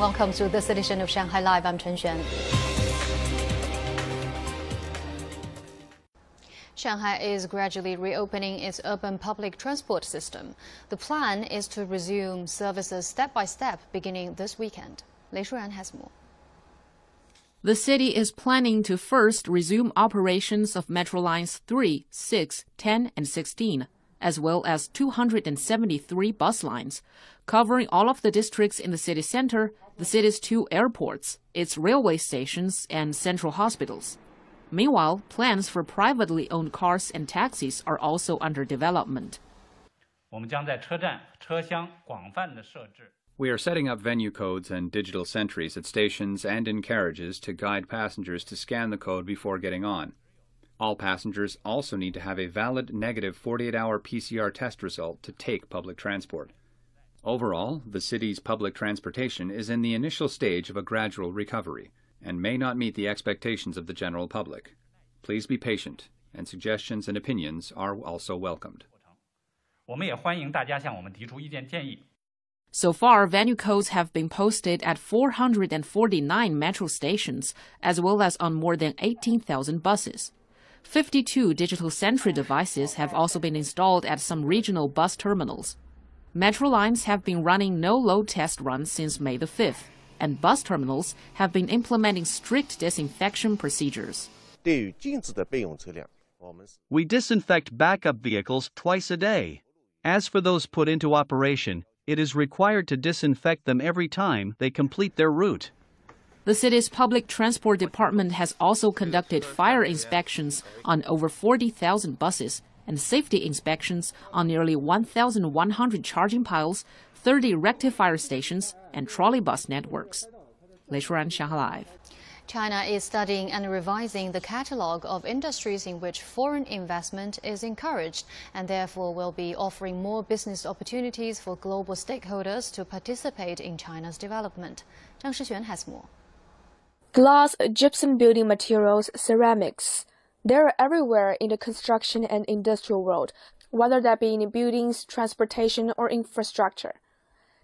Welcome to this edition of Shanghai Live. I'm Chen Xuan. Shanghai is gradually reopening its urban public transport system. The plan is to resume services step by step beginning this weekend. Lei Shuran has more. The city is planning to first resume operations of Metro Lines 3, 6, 10, and 16, as well as 273 bus lines, covering all of the districts in the city center, the city's two airports, its railway stations, and central hospitals. Meanwhile, plans for privately owned cars and taxis are also under development. We are setting up venue codes and digital sentries at stations and in carriages to guide passengers to scan the code before getting on. All passengers also need to have a valid negative 48 hour PCR test result to take public transport. Overall, the city's public transportation is in the initial stage of a gradual recovery and may not meet the expectations of the general public. Please be patient, and suggestions and opinions are also welcomed. So far, venue codes have been posted at 449 metro stations, as well as on more than 18,000 buses. 52 digital sentry devices have also been installed at some regional bus terminals. Metro lines have been running no load test runs since May the 5th, and bus terminals have been implementing strict disinfection procedures. We disinfect backup vehicles twice a day. As for those put into operation, it is required to disinfect them every time they complete their route. The city's public transport department has also conducted fire inspections on over 40,000 buses and safety inspections on nearly 1,100 charging piles, 30 rectifier stations, and trolley bus networks. Lei Shuran, Shanghai Live. China is studying and revising the catalogue of industries in which foreign investment is encouraged and therefore will be offering more business opportunities for global stakeholders to participate in China's development. Zhang Shixuan has more. Glass, gypsum building materials, ceramics. They're everywhere in the construction and industrial world, whether that be in buildings, transportation, or infrastructure.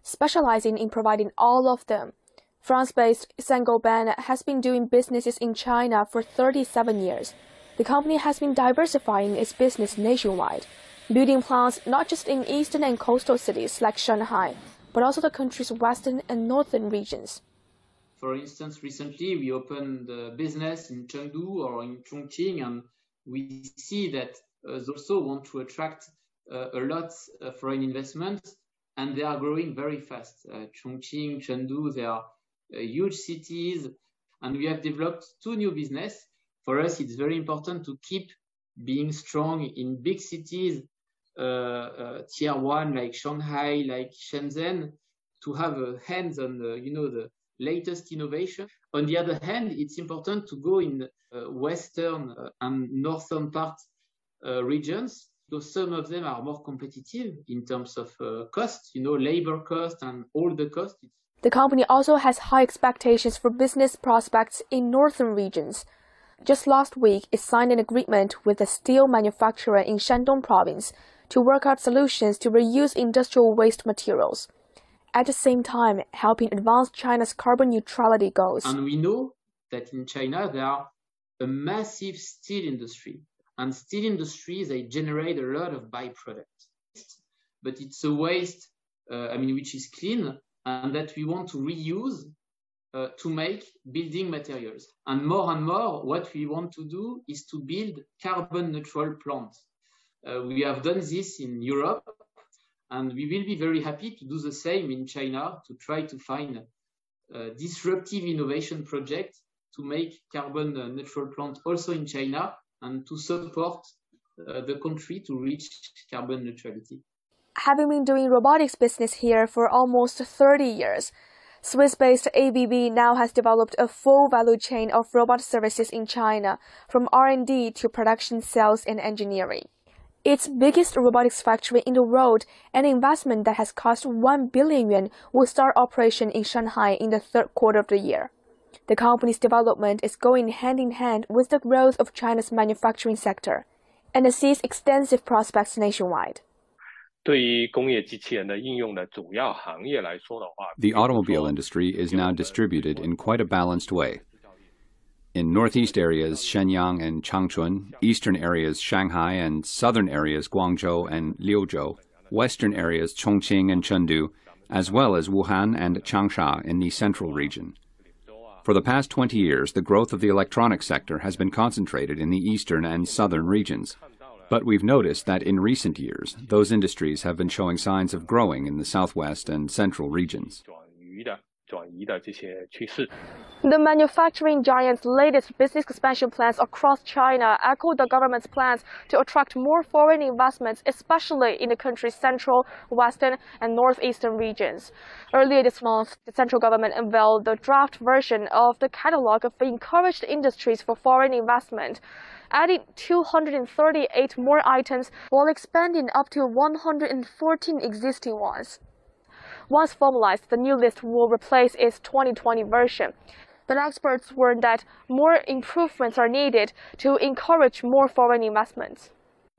Specializing in providing all of them, France-based Saint-Gobain has been doing businesses in China for 37 years. The company has been diversifying its business nationwide, building plants not just in eastern and coastal cities like Shanghai, but also the country's western and northern regions. For instance, recently we opened a business in Chengdu or in Chongqing, and we see that uh, they also want to attract uh, a lot uh, foreign investment, and they are growing very fast. Uh, Chongqing, Chengdu, they are uh, huge cities, and we have developed two new business. For us, it's very important to keep being strong in big cities, uh, tier one like Shanghai, like Shenzhen, to have a hands on the, you know, the latest innovation. On the other hand, it's important to go in uh, western uh, and northern part uh, regions because some of them are more competitive in terms of uh, cost, you know, labor cost and all the costs. The company also has high expectations for business prospects in northern regions. Just last week, it signed an agreement with a steel manufacturer in Shandong province to work out solutions to reuse industrial waste materials. At the same time, helping advance China's carbon neutrality goals. And we know that in China there are a massive steel industry, and steel industry they generate a lot of byproducts, but it's a waste. Uh, I mean, which is clean, and that we want to reuse uh, to make building materials. And more and more, what we want to do is to build carbon neutral plants. Uh, we have done this in Europe, and we will be very happy to do the same in China to try to find a disruptive innovation project to make carbon neutral plant also in China and to support uh, the country to reach carbon neutrality. Having been doing robotics business here for almost 30 years, Swiss-based ABB now has developed a full value chain of robot services in China, from R&D to production, sales, and engineering. Its biggest robotics factory in the world, an investment that has cost 1 billion yuan, will start operation in Shanghai in the third quarter of the year. The company's development is going hand in hand with the growth of China's manufacturing sector, and it sees extensive prospects nationwide. The automobile industry is now distributed in quite a balanced way. In northeast areas Shenyang and Changchun, eastern areas Shanghai and southern areas Guangzhou and Liuzhou, western areas Chongqing and Chengdu, as well as Wuhan and Changsha in the central region. For the past 20 years, the growth of the electronics sector has been concentrated in the eastern and southern regions. But we've noticed that in recent years, those industries have been showing signs of growing in the southwest and central regions. The manufacturing giant's latest business expansion plans across China echo the government's plans to attract more foreign investments, especially in the country's central, western, and northeastern regions. Earlier this month, the central government unveiled the draft version of the catalog of encouraged industries for foreign investment adding 238 more items while expanding up to 114 existing ones. Once formalized, the new list will replace its 2020 version. But experts warn that more improvements are needed to encourage more foreign investments.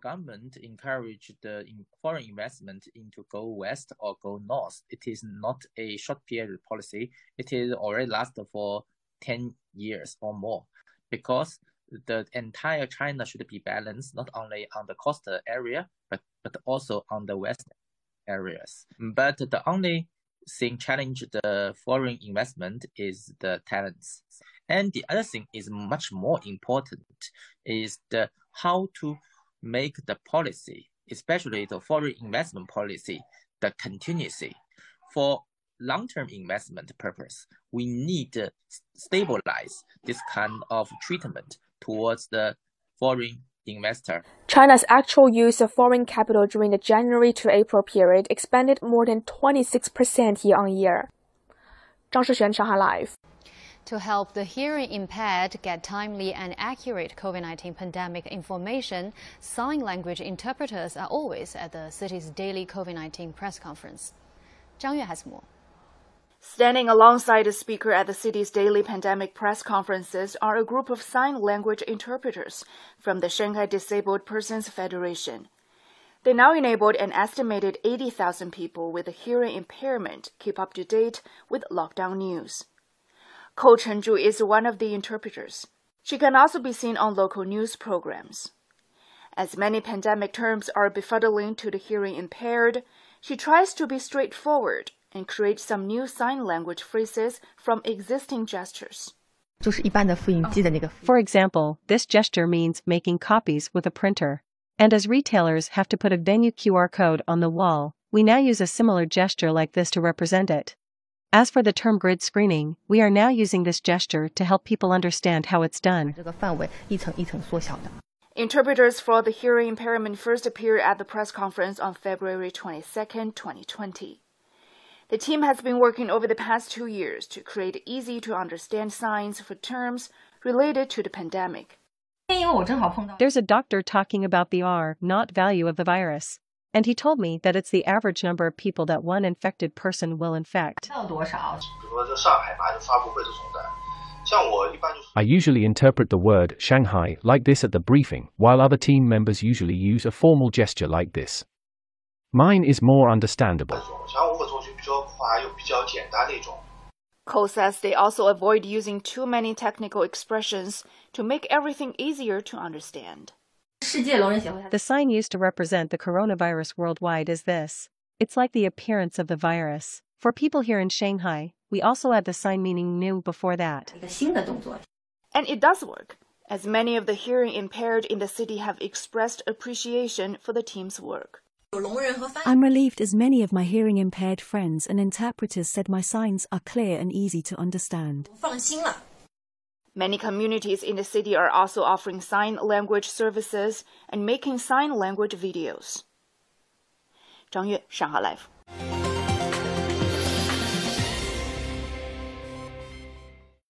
Government encourage the foreign investment into go west or go north. It is not a short period policy. It is already lasted for 10 years or more because the entire China should be balanced not only on the coastal area but but also on the west areas. But the only thing challenge the foreign investment is the talents. And the other thing is much more important is the how to make the policy, especially the foreign investment policy, the continuity. For long-term investment purpose, we need to stabilize this kind of treatment towards the foreign investor. China's actual use of foreign capital during the January to April period expanded more than 26% year on year. Zhang Shixuan, Shanghai Live. To help the hearing impaired get timely and accurate COVID 19 pandemic information, sign language interpreters are always at the city's daily COVID 19 press conference. Zhang Yue has more. Standing alongside the speaker at the city's daily pandemic press conferences are a group of sign language interpreters from the Shanghai Disabled Persons Federation. They now enabled an estimated 80,000 people with a hearing impairment keep up to date with lockdown news. Ko Chenju is one of the interpreters. She can also be seen on local news programs. As many pandemic terms are befuddling to the hearing impaired, she tries to be straightforward and create some new sign language phrases from existing gestures. For example, this gesture means making copies with a printer. And as retailers have to put a venue QR code on the wall, we now use a similar gesture like this to represent it. As for the term grid screening, we are now using this gesture to help people understand how it's done. Interpreters for the hearing impairment first appeared at the press conference on February 22, 2020. The team has been working over the past two years to create easy to understand signs for terms related to the pandemic. There's a doctor talking about the R naught value of the virus, and he told me that it's the average number of people that one infected person will infect. I usually interpret the word Shanghai like this at the briefing, while other team members usually use a formal gesture like this. Mine is more understandable. Ko says they also avoid using too many technical expressions to make everything easier to understand. The sign used to represent the coronavirus worldwide is this. It's like the appearance of the virus. For people here in Shanghai, we also add the sign meaning new before that. And it does work, as many of the hearing impaired in the city have expressed appreciation for the team's work. I'm relieved as many of my hearing impaired friends and interpreters said my signs are clear and easy to understand. Many communities in the city are also offering sign language services and making sign language videos. 张悦，上海 Live。